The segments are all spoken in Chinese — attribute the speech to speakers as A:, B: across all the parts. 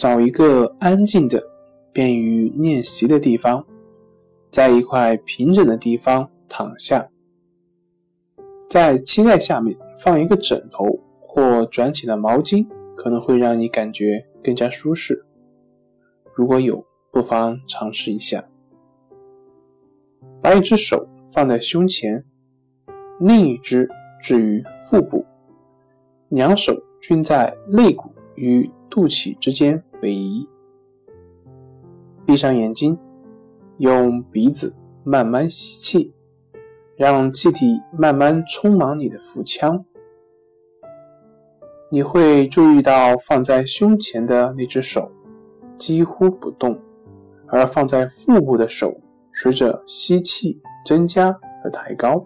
A: 找一个安静的、便于练习的地方，在一块平整的地方躺下，在膝盖下面放一个枕头或卷起的毛巾，可能会让你感觉更加舒适。如果有，不妨尝试一下。把一只手放在胸前，另一只置于腹部，两手均在肋骨与肚脐之间。位移，闭上眼睛，用鼻子慢慢吸气，让气体慢慢充满你的腹腔。你会注意到放在胸前的那只手几乎不动，而放在腹部的手随着吸气增加而抬高。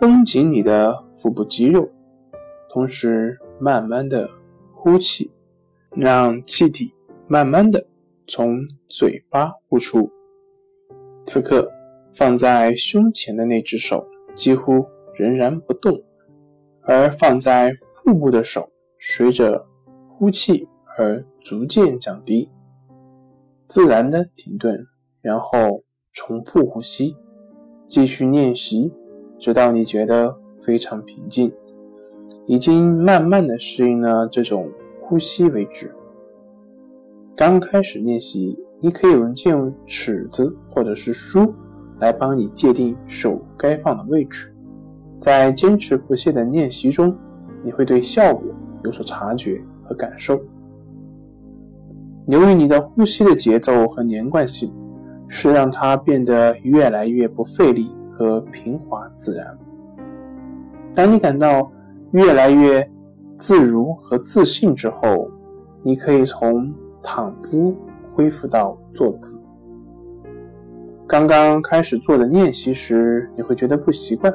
A: 绷紧你的腹部肌肉，同时慢慢的呼气。让气体慢慢的从嘴巴呼出。此刻放在胸前的那只手几乎仍然不动，而放在腹部的手随着呼气而逐渐降低，自然的停顿，然后重复呼吸，继续练习，直到你觉得非常平静，已经慢慢的适应了这种。呼吸为止。刚开始练习，你可以用借用尺子或者是书来帮你界定手该放的位置。在坚持不懈的练习中，你会对效果有所察觉和感受。留意你的呼吸的节奏和连贯性，是让它变得越来越不费力和平滑自然。当你感到越来越……自如和自信之后，你可以从躺姿恢复到坐姿。刚刚开始做的练习时，你会觉得不习惯，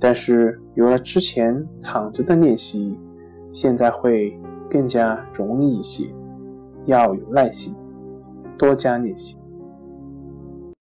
A: 但是有了之前躺着的练习，现在会更加容易一些。要有耐心，多加练习。